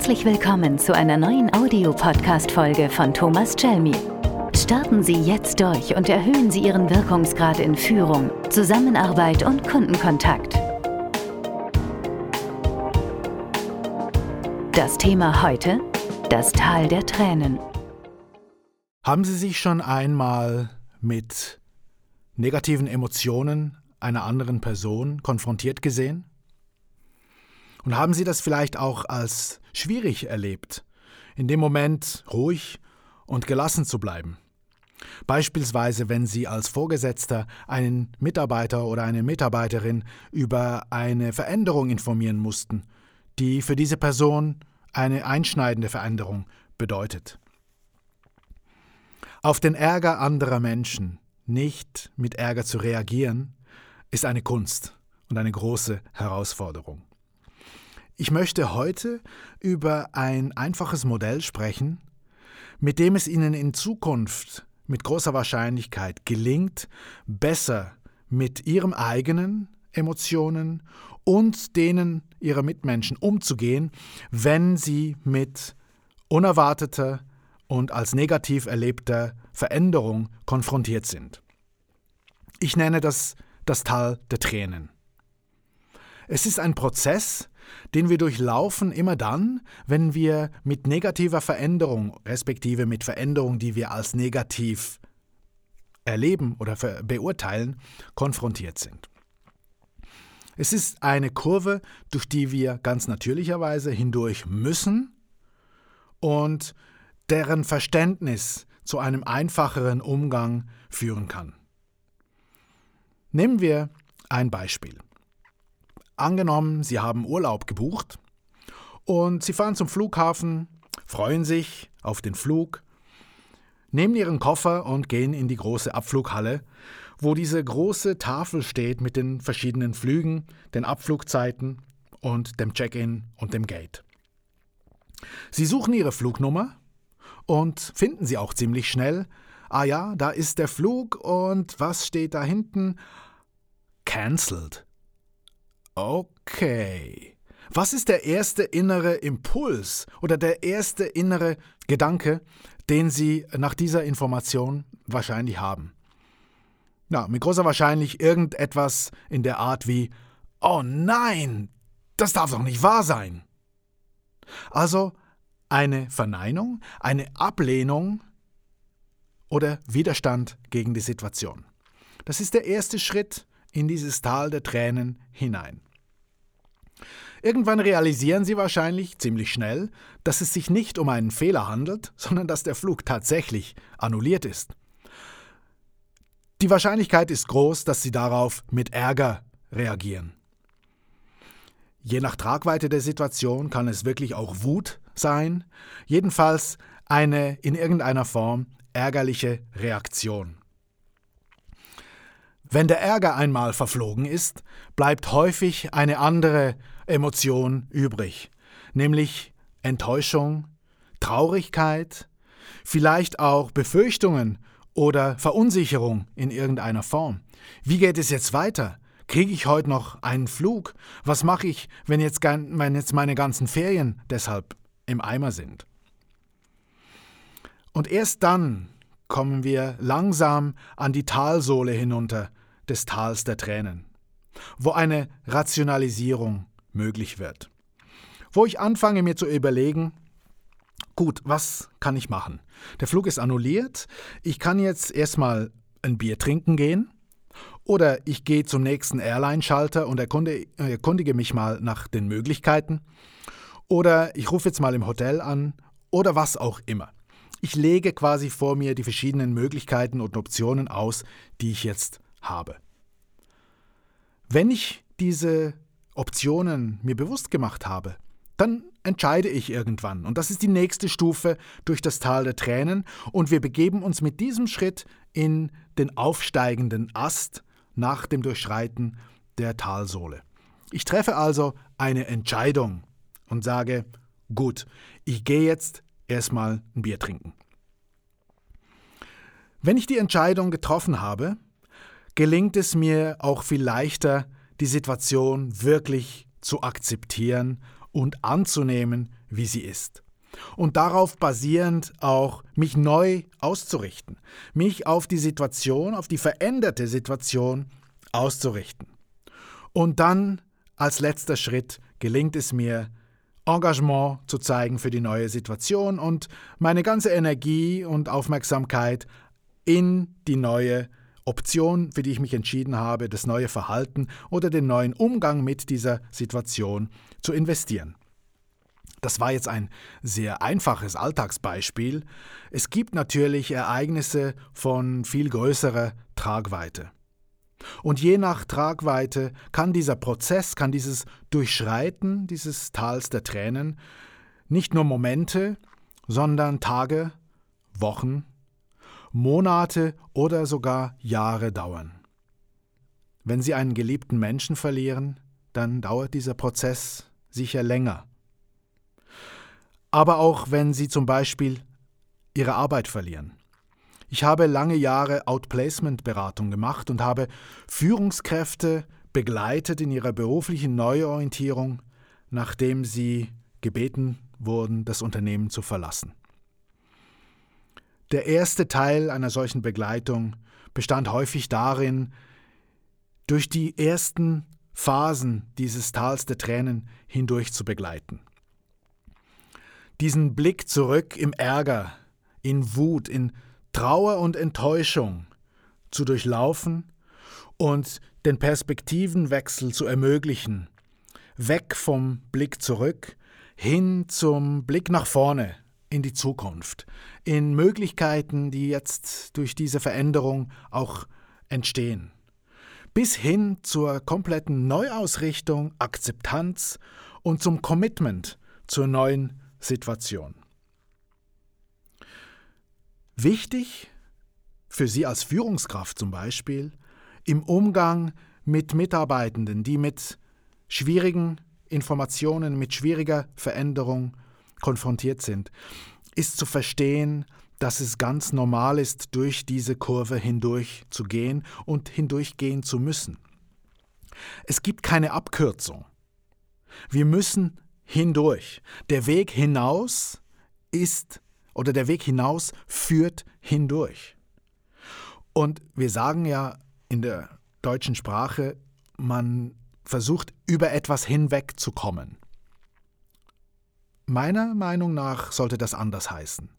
Herzlich willkommen zu einer neuen Audiopodcast-Folge von Thomas Chelmi. Starten Sie jetzt durch und erhöhen Sie Ihren Wirkungsgrad in Führung, Zusammenarbeit und Kundenkontakt. Das Thema heute: das Tal der Tränen. Haben Sie sich schon einmal mit negativen Emotionen einer anderen Person konfrontiert gesehen? Und haben Sie das vielleicht auch als schwierig erlebt, in dem Moment ruhig und gelassen zu bleiben? Beispielsweise, wenn Sie als Vorgesetzter einen Mitarbeiter oder eine Mitarbeiterin über eine Veränderung informieren mussten, die für diese Person eine einschneidende Veränderung bedeutet. Auf den Ärger anderer Menschen nicht mit Ärger zu reagieren, ist eine Kunst und eine große Herausforderung. Ich möchte heute über ein einfaches Modell sprechen, mit dem es Ihnen in Zukunft mit großer Wahrscheinlichkeit gelingt, besser mit Ihren eigenen Emotionen und denen Ihrer Mitmenschen umzugehen, wenn Sie mit unerwarteter und als negativ erlebter Veränderung konfrontiert sind. Ich nenne das das Tal der Tränen. Es ist ein Prozess, den wir durchlaufen immer dann, wenn wir mit negativer Veränderung, respektive mit Veränderung, die wir als negativ erleben oder beurteilen, konfrontiert sind. Es ist eine Kurve, durch die wir ganz natürlicherweise hindurch müssen und deren Verständnis zu einem einfacheren Umgang führen kann. Nehmen wir ein Beispiel. Angenommen, Sie haben Urlaub gebucht und Sie fahren zum Flughafen, freuen sich auf den Flug, nehmen Ihren Koffer und gehen in die große Abflughalle, wo diese große Tafel steht mit den verschiedenen Flügen, den Abflugzeiten und dem Check-in und dem Gate. Sie suchen Ihre Flugnummer und finden sie auch ziemlich schnell. Ah ja, da ist der Flug und was steht da hinten? Cancelled. Okay. Was ist der erste innere Impuls oder der erste innere Gedanke, den Sie nach dieser Information wahrscheinlich haben? Na, mit großer Wahrscheinlichkeit irgendetwas in der Art wie Oh nein, das darf doch nicht wahr sein. Also eine Verneinung, eine Ablehnung oder Widerstand gegen die Situation. Das ist der erste Schritt in dieses Tal der Tränen hinein. Irgendwann realisieren Sie wahrscheinlich ziemlich schnell, dass es sich nicht um einen Fehler handelt, sondern dass der Flug tatsächlich annulliert ist. Die Wahrscheinlichkeit ist groß, dass Sie darauf mit Ärger reagieren. Je nach Tragweite der Situation kann es wirklich auch Wut sein, jedenfalls eine in irgendeiner Form ärgerliche Reaktion. Wenn der Ärger einmal verflogen ist, bleibt häufig eine andere Emotion übrig, nämlich Enttäuschung, Traurigkeit, vielleicht auch Befürchtungen oder Verunsicherung in irgendeiner Form. Wie geht es jetzt weiter? Kriege ich heute noch einen Flug? Was mache ich, wenn jetzt, wenn jetzt meine ganzen Ferien deshalb im Eimer sind? Und erst dann kommen wir langsam an die Talsohle hinunter des Tals der Tränen, wo eine Rationalisierung möglich wird. Wo ich anfange mir zu überlegen, gut, was kann ich machen? Der Flug ist annulliert, ich kann jetzt erstmal ein Bier trinken gehen oder ich gehe zum nächsten Airline-Schalter und erkundige, erkundige mich mal nach den Möglichkeiten oder ich rufe jetzt mal im Hotel an oder was auch immer. Ich lege quasi vor mir die verschiedenen Möglichkeiten und Optionen aus, die ich jetzt habe. Wenn ich diese Optionen mir bewusst gemacht habe, dann entscheide ich irgendwann. Und das ist die nächste Stufe durch das Tal der Tränen. Und wir begeben uns mit diesem Schritt in den aufsteigenden Ast nach dem Durchschreiten der Talsohle. Ich treffe also eine Entscheidung und sage, gut, ich gehe jetzt erstmal ein Bier trinken. Wenn ich die Entscheidung getroffen habe, gelingt es mir auch viel leichter, die Situation wirklich zu akzeptieren und anzunehmen, wie sie ist. Und darauf basierend auch mich neu auszurichten, mich auf die Situation, auf die veränderte Situation auszurichten. Und dann als letzter Schritt gelingt es mir, Engagement zu zeigen für die neue Situation und meine ganze Energie und Aufmerksamkeit in die neue Option, für die ich mich entschieden habe, das neue Verhalten oder den neuen Umgang mit dieser Situation zu investieren. Das war jetzt ein sehr einfaches Alltagsbeispiel. Es gibt natürlich Ereignisse von viel größerer Tragweite. Und je nach Tragweite kann dieser Prozess, kann dieses Durchschreiten dieses Tals der Tränen nicht nur Momente, sondern Tage, Wochen, Monate oder sogar Jahre dauern. Wenn Sie einen geliebten Menschen verlieren, dann dauert dieser Prozess sicher länger. Aber auch wenn Sie zum Beispiel Ihre Arbeit verlieren ich habe lange Jahre Outplacement-Beratung gemacht und habe Führungskräfte begleitet in ihrer beruflichen Neuorientierung, nachdem sie gebeten wurden, das Unternehmen zu verlassen. Der erste Teil einer solchen Begleitung bestand häufig darin, durch die ersten Phasen dieses Tals der Tränen hindurch zu begleiten. Diesen Blick zurück im Ärger, in Wut, in Trauer und Enttäuschung zu durchlaufen und den Perspektivenwechsel zu ermöglichen, weg vom Blick zurück hin zum Blick nach vorne in die Zukunft, in Möglichkeiten, die jetzt durch diese Veränderung auch entstehen, bis hin zur kompletten Neuausrichtung, Akzeptanz und zum Commitment zur neuen Situation. Wichtig für Sie als Führungskraft zum Beispiel im Umgang mit Mitarbeitenden, die mit schwierigen Informationen, mit schwieriger Veränderung konfrontiert sind, ist zu verstehen, dass es ganz normal ist, durch diese Kurve hindurch zu gehen und hindurchgehen zu müssen. Es gibt keine Abkürzung. Wir müssen hindurch. Der Weg hinaus ist oder der Weg hinaus führt hindurch. Und wir sagen ja in der deutschen Sprache, man versucht über etwas hinwegzukommen. Meiner Meinung nach sollte das anders heißen.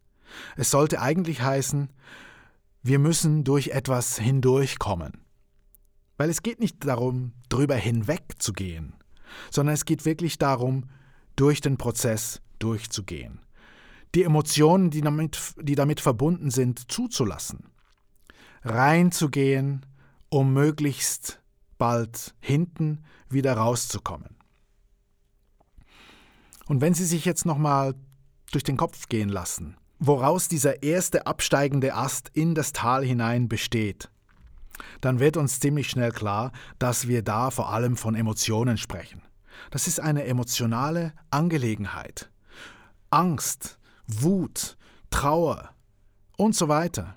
Es sollte eigentlich heißen, wir müssen durch etwas hindurchkommen. Weil es geht nicht darum, drüber hinwegzugehen, sondern es geht wirklich darum, durch den Prozess durchzugehen die Emotionen, die damit, die damit verbunden sind, zuzulassen. Reinzugehen, um möglichst bald hinten wieder rauszukommen. Und wenn Sie sich jetzt nochmal durch den Kopf gehen lassen, woraus dieser erste absteigende Ast in das Tal hinein besteht, dann wird uns ziemlich schnell klar, dass wir da vor allem von Emotionen sprechen. Das ist eine emotionale Angelegenheit. Angst, Wut, Trauer und so weiter.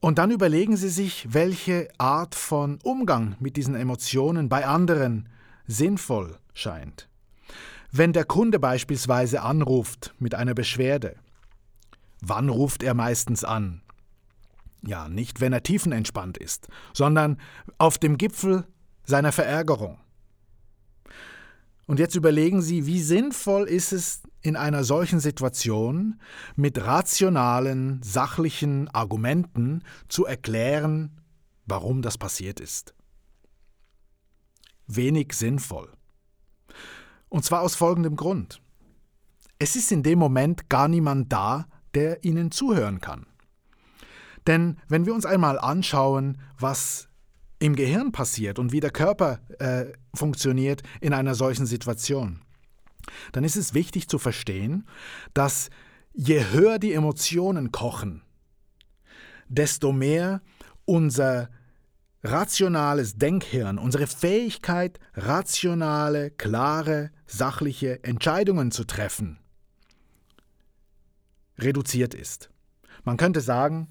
Und dann überlegen Sie sich, welche Art von Umgang mit diesen Emotionen bei anderen sinnvoll scheint. Wenn der Kunde beispielsweise anruft mit einer Beschwerde, wann ruft er meistens an? Ja, nicht wenn er tiefenentspannt ist, sondern auf dem Gipfel seiner Verärgerung. Und jetzt überlegen Sie, wie sinnvoll ist es in einer solchen Situation mit rationalen, sachlichen Argumenten zu erklären, warum das passiert ist. Wenig sinnvoll. Und zwar aus folgendem Grund. Es ist in dem Moment gar niemand da, der Ihnen zuhören kann. Denn wenn wir uns einmal anschauen, was im Gehirn passiert und wie der Körper äh, funktioniert in einer solchen Situation, dann ist es wichtig zu verstehen, dass je höher die Emotionen kochen, desto mehr unser rationales Denkhirn, unsere Fähigkeit, rationale, klare, sachliche Entscheidungen zu treffen, reduziert ist. Man könnte sagen,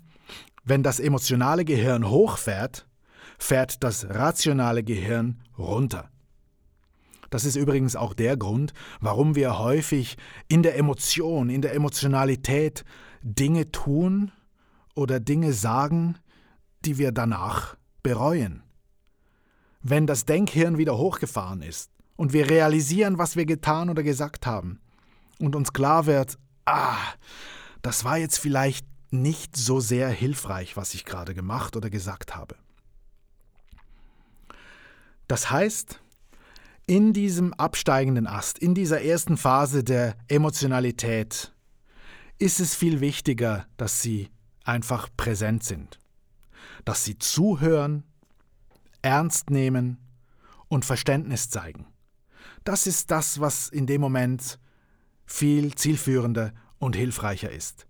wenn das emotionale Gehirn hochfährt, fährt das rationale Gehirn runter. Das ist übrigens auch der Grund, warum wir häufig in der Emotion, in der Emotionalität Dinge tun oder Dinge sagen, die wir danach bereuen. Wenn das Denkhirn wieder hochgefahren ist und wir realisieren, was wir getan oder gesagt haben und uns klar wird, ah, das war jetzt vielleicht nicht so sehr hilfreich, was ich gerade gemacht oder gesagt habe. Das heißt, in diesem absteigenden Ast, in dieser ersten Phase der Emotionalität, ist es viel wichtiger, dass Sie einfach präsent sind, dass Sie zuhören, ernst nehmen und Verständnis zeigen. Das ist das, was in dem Moment viel zielführender und hilfreicher ist.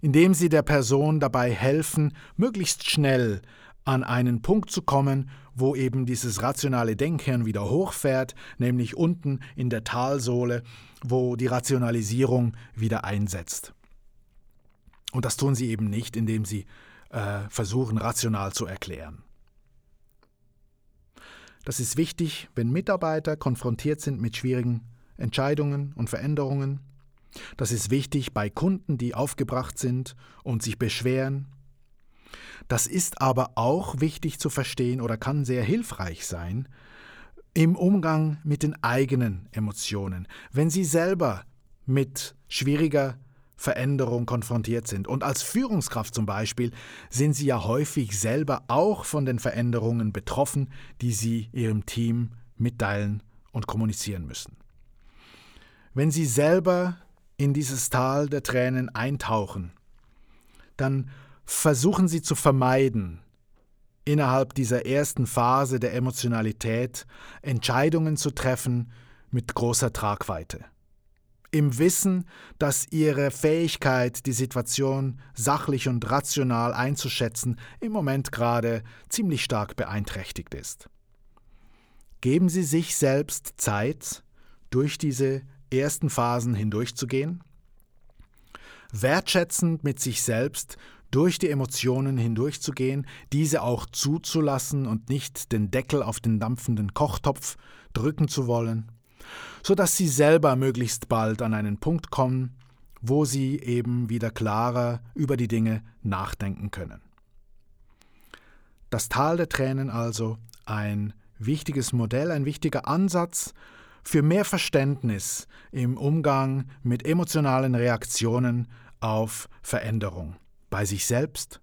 Indem Sie der Person dabei helfen, möglichst schnell an einen Punkt zu kommen, wo eben dieses rationale Denkhirn wieder hochfährt, nämlich unten in der Talsohle, wo die Rationalisierung wieder einsetzt. Und das tun sie eben nicht, indem sie äh, versuchen, rational zu erklären. Das ist wichtig, wenn Mitarbeiter konfrontiert sind mit schwierigen Entscheidungen und Veränderungen. Das ist wichtig bei Kunden, die aufgebracht sind und sich beschweren das ist aber auch wichtig zu verstehen oder kann sehr hilfreich sein im Umgang mit den eigenen Emotionen. Wenn Sie selber mit schwieriger Veränderung konfrontiert sind. Und als Führungskraft zum Beispiel sind Sie ja häufig selber auch von den Veränderungen betroffen, die Sie Ihrem Team mitteilen und kommunizieren müssen. Wenn Sie selber in dieses Tal der Tränen eintauchen, dann versuchen Sie zu vermeiden, innerhalb dieser ersten Phase der Emotionalität Entscheidungen zu treffen mit großer Tragweite. Im Wissen, dass Ihre Fähigkeit, die Situation sachlich und rational einzuschätzen, im Moment gerade ziemlich stark beeinträchtigt ist. Geben Sie sich selbst Zeit, durch diese ersten Phasen hindurchzugehen? Wertschätzend mit sich selbst durch die Emotionen hindurchzugehen, diese auch zuzulassen und nicht den Deckel auf den dampfenden Kochtopf drücken zu wollen, so dass sie selber möglichst bald an einen Punkt kommen, wo sie eben wieder klarer über die Dinge nachdenken können. Das Tal der Tränen also ein wichtiges Modell, ein wichtiger Ansatz für mehr Verständnis im Umgang mit emotionalen Reaktionen auf Veränderung bei sich selbst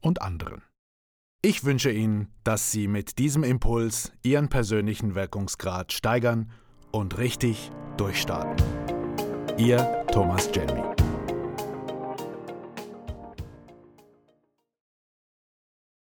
und anderen. Ich wünsche Ihnen, dass Sie mit diesem Impuls Ihren persönlichen Wirkungsgrad steigern und richtig durchstarten. Ihr Thomas Jelmy.